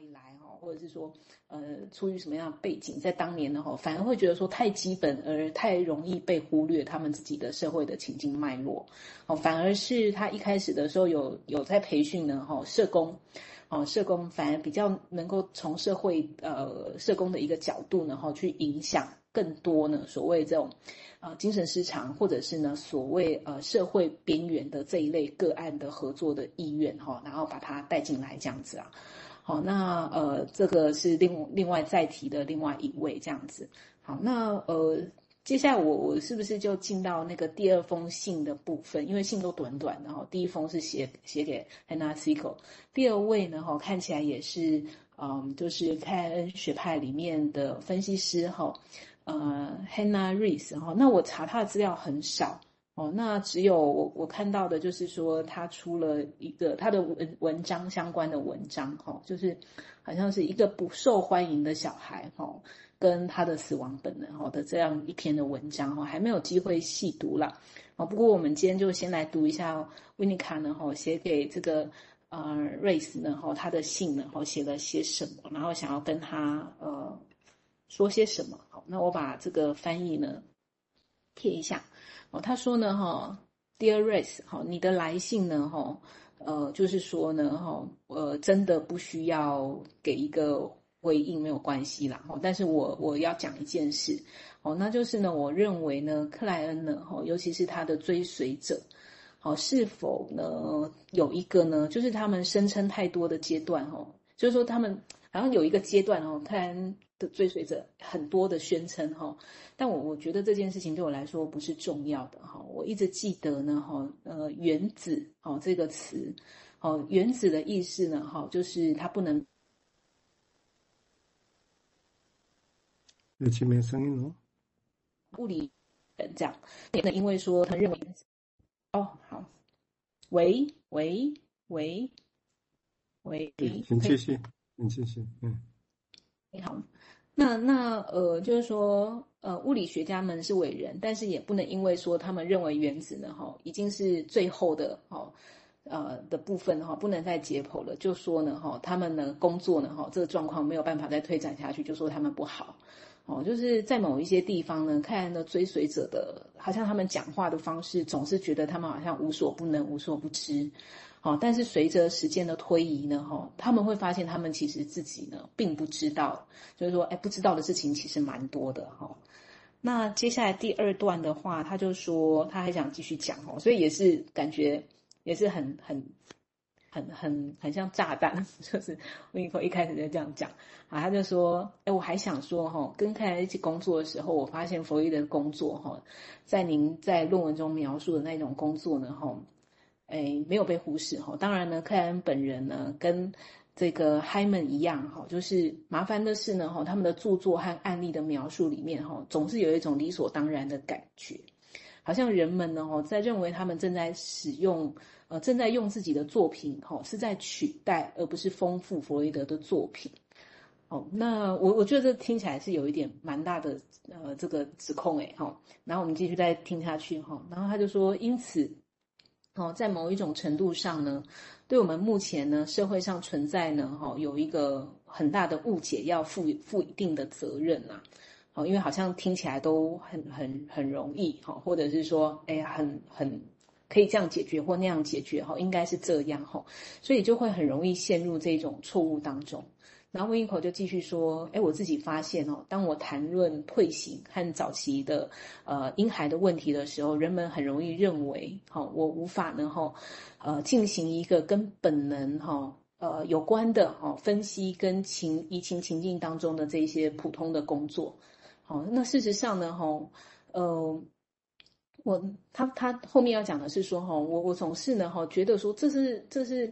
里来哈，或者是说呃出于什么样的背景，在当年呢哈，反而会觉得说太基本而太容易被忽略他们自己的社会的情境脉络，哦，反而是他一开始的时候有有在培训呢哈，社工，哦，社工反而比较能够从社会呃社工的一个角度呢哈去影响更多呢所谓这种。啊，精神失常，或者是呢，所谓呃社会边缘的这一类个案的合作的意愿哈，然后把它带进来这样子啊，好，那呃这个是另另外再提的另外一位这样子，好，那呃接下来我我是不是就进到那个第二封信的部分？因为信都短短的哈，第一封是写写给 Hannah Segal，第二位呢哈看起来也是嗯，就是凯恩学派里面的分析师哈。呃，Hannah Rees 哈，那我查他的资料很少哦，那只有我我看到的就是说他出了一个他的文文章相关的文章哈，就是好像是一个不受欢迎的小孩哈，跟他的死亡本能哈的这样一篇的文章哈，还没有机会细读了啊。不过我们今天就先来读一下 Winnicott 呢哈写给这个呃 Rees 呢哈他的信呢哈写了些什么，然后想要跟他呃。说些什么？好，那我把这个翻译呢贴一下。哦，他说呢，哈，Dear Rees，哈，你的来信呢，哈，呃，就是说呢，哈，呃，真的不需要给一个回应，没有关系啦。哈，但是我我要讲一件事，哦，那就是呢，我认为呢，克莱恩呢，哈，尤其是他的追随者，好，是否呢有一个呢，就是他们声称太多的阶段，哈，就是说他们好像有一个阶段，哦，克莱恩。的追随者很多的宣称哈，但我我觉得这件事情对我来说不是重要的哈。我一直记得呢哈，呃，原子哦这个词，哦原子的意思呢哈，就是它不能。有前面声音哦。物理人这样，那因为说他认为，哦好，喂喂喂喂，请继续，请继续，嗯，你好。那那呃，就是说，呃，物理学家们是伟人，但是也不能因为说他们认为原子呢，哈，已经是最后的，哈，呃的部分，哈，不能再解剖了，就说呢，哈，他们呢工作呢，哈，这个状况没有办法再推展下去，就说他们不好，哦，就是在某一些地方呢，看的追随者的，好像他们讲话的方式，总是觉得他们好像无所不能、无所不知。好，但是随着时间的推移呢，哈，他们会发现他们其实自己呢并不知道，就是说，哎，不知道的事情其实蛮多的，哈。那接下来第二段的话，他就说他还想继续讲，哦，所以也是感觉也是很很很很很像炸弹，就是我一口一开始就这样讲啊，他就说，哎，我还想说，哈，跟凯莱一起工作的时候，我发现佛伊的工作，哈，在您在论文中描述的那种工作呢，哈。哎，没有被忽视哈。当然呢，克莱恩本人呢，跟这个海门一样哈，就是麻烦的是呢哈，他们的著作和案例的描述里面哈，总是有一种理所当然的感觉，好像人们呢哈，在认为他们正在使用呃，正在用自己的作品哈，是在取代而不是丰富弗洛伊德的作品。哦，那我我觉得这听起来是有一点蛮大的呃这个指控诶哈。然后我们继续再听下去哈，然后他就说，因此。哦，在某一种程度上呢，对我们目前呢社会上存在呢，哈，有一个很大的误解，要负负一定的责任啊。好，因为好像听起来都很很很容易，哈，或者是说，哎呀，很很可以这样解决或那样解决，哈，应该是这样，哈，所以就会很容易陷入这种错误当中。然后温一口就继续说：“哎，我自己发现哦，当我谈论退行和早期的呃婴孩的问题的时候，人们很容易认为，哈、哦，我无法呢，哈，呃，进行一个跟本能哈呃有关的哈分析跟情移情情境当中的这些普通的工作。好、哦，那事实上呢，哈，呃，我他他后面要讲的是说，哈，我我总是呢，哈，觉得说这是这是。”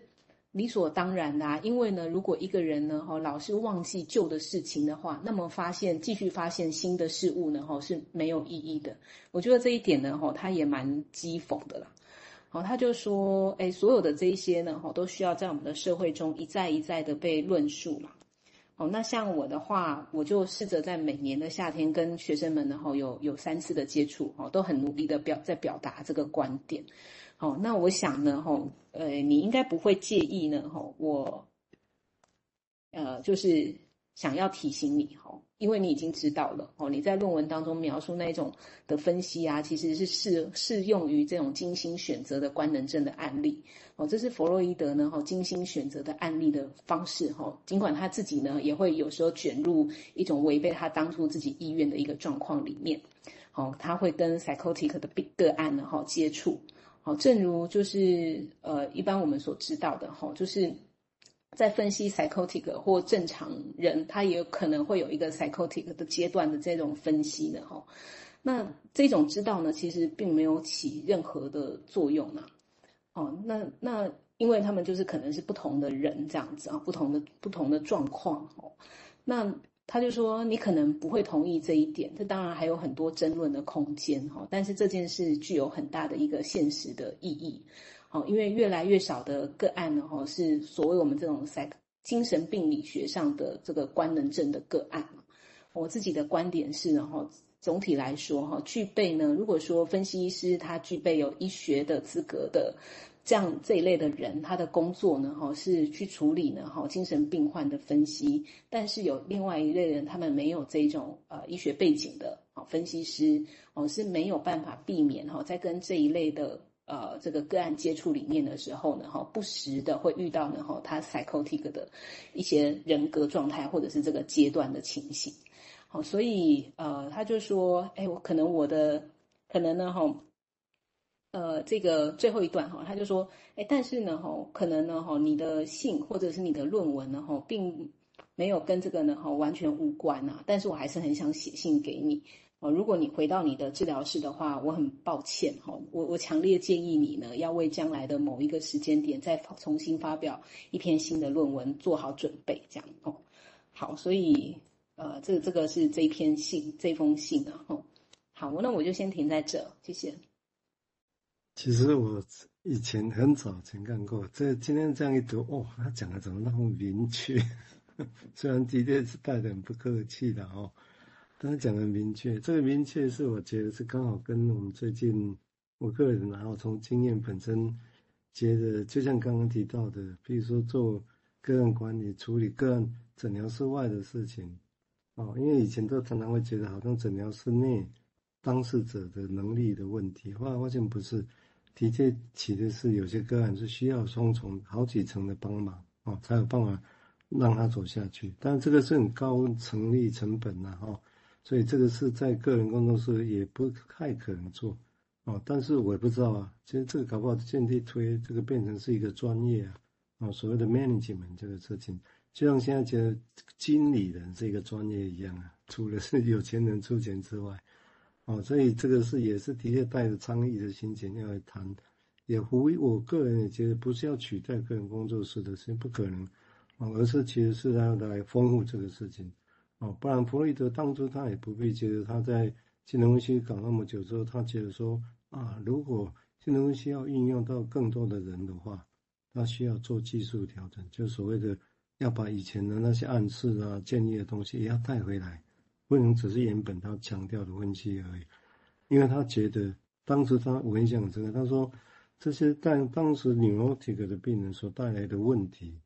理所当然的啊，因为呢，如果一个人呢，哈，老是忘记旧的事情的话，那么发现继续发现新的事物呢，哈，是没有意义的。我觉得这一点呢，哈，他也蛮讥讽的啦。好，他就说，哎，所有的这一些呢，哈，都需要在我们的社会中一再一再的被论述嘛。哦，那像我的话，我就试着在每年的夏天跟学生们呢，哈，有有三次的接触，哈，都很努力的表在表达这个观点。好，那我想呢，哈，呃，你应该不会介意呢，哈，我，呃，就是想要提醒你哈，因为你已经知道了哦，你在论文当中描述那种的分析啊，其实是适适用于这种精心选择的官能症的案例哦，这是弗洛伊德呢哈精心选择的案例的方式哈，尽管他自己呢也会有时候卷入一种违背他当初自己意愿的一个状况里面，哦，他会跟 psychotic 的个案呢哈接触。好，正如就是呃，一般我们所知道的哈，就是在分析 psychotic 或正常人，他也可能会有一个 psychotic 的阶段的这种分析的哈。那这种知道呢，其实并没有起任何的作用呢。哦，那那因为他们就是可能是不同的人这样子啊，不同的不同的状况哦。那他就说：“你可能不会同意这一点，这当然还有很多争论的空间哈。但是这件事具有很大的一个现实的意义，好，因为越来越少的个案呢，哈，是所谓我们这种在精神病理学上的这个官能症的个案。我自己的观点是呢，哈，总体来说，哈，具备呢，如果说分析师他具备有医学的资格的。”这样这一类的人，他的工作呢，哈，是去处理呢，哈，精神病患的分析。但是有另外一类人，他们没有这种呃医学背景的啊分析师，哦，是没有办法避免哈，在跟这一类的呃这个个案接触里面的时候呢，哈，不时的会遇到呢，哈，他 psychotic 的一些人格状态或者是这个阶段的情形。好，所以呃，他就说，哎，我可能我的可能呢，哈。呃，这个最后一段哈，他就说，哎，但是呢，哈，可能呢，哈，你的信或者是你的论文呢，哈，并没有跟这个呢，哈，完全无关啊。但是我还是很想写信给你，哦，如果你回到你的治疗室的话，我很抱歉，哈，我我强烈建议你呢，要为将来的某一个时间点再重新发表一篇新的论文做好准备，这样哦。好，所以呃，这这个是这篇信，这封信啊，哦，好，那我就先停在这，谢谢。其实我以前很早前看过，这今天这样一读，哦，他讲的怎么那么明确？虽然的确是带点不客气的哦，但是讲的明确。这个明确是我觉得是刚好跟我们最近我个人然后从经验本身觉得，就像刚刚提到的，比如说做个人管理、处理个人诊疗室外的事情，哦，因为以前都常常会觉得好像诊疗室内当事者的能力的问题，后来发现不是。的确，其实是有些个案是需要双重、好几层的帮忙哦，才有办法让他走下去。但这个是很高成立成本呐，哈，所以这个是在个人工作室也不太可能做哦。但是我也不知道啊，其实这个搞不好渐地推这个变成是一个专业啊，啊，所谓的 management 这个事情，就像现在觉得经理人是一个专业一样啊，除了是有钱人出钱之外。哦，所以这个是也是的确带着倡议的心情要来谈，也呼吁我个人也觉得不是要取代个人工作室的事情，不可能，哦，而是其实是要来丰富这个事情，哦，不然弗洛伊德当初他也不必觉得他在精神分析搞那么久之后，他觉得说啊，如果精神分析要运用到更多的人的话，他需要做技术调整，就所谓的要把以前的那些暗示啊、建议的东西也要带回来。不能只是原本他强调的分析而已，因为他觉得当时他我很想这个，他说这些在当时 neurotic 的病人所带来的问题，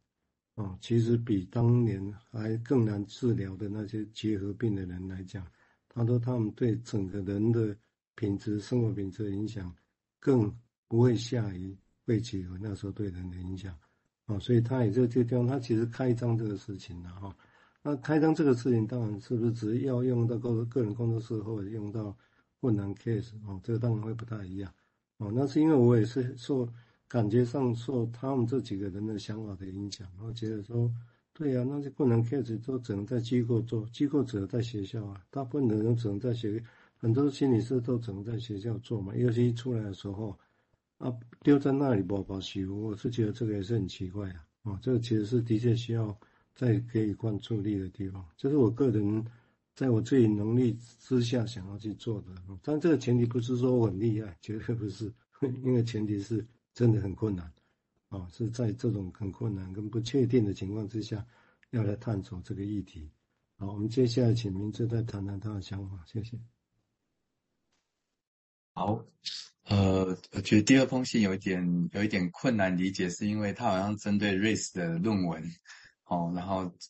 啊，其实比当年还更难治疗的那些结核病的人来讲，他说他们对整个人的品质、生活品质的影响，更不会下于肺结核那时候对人的影响，啊，所以他也在这个地方，他其实开张这个事情了哈。那开张这个事情，当然是不是只要用到个个人工作室，或者用到困难 case 哦，这个当然会不太一样哦。那是因为我也是受感觉上受他们这几个人的想法的影响，然后觉得说，对呀、那些困难 case 都只能在机构做，机构只能在学校啊，大部分的人只能在学，很多心理师都只能在学校做嘛。尤其出来的时候，啊，丢在那里不保修，我是觉得这个也是很奇怪啊。哦，这个其实是的确需要。在可以关注力的地方，这是我个人在我自己能力之下想要去做的。但这个前提不是说我很厉害，绝对不是，因为前提是真的很困难，啊，是在这种很困难跟不确定的情况之下，要来探索这个议题。好，我们接下来请明志再谈谈他的想法，谢谢。好，呃，我觉得第二封信有一点有一点困难理解，是因为他好像针对 Rees 的论文。哦，然后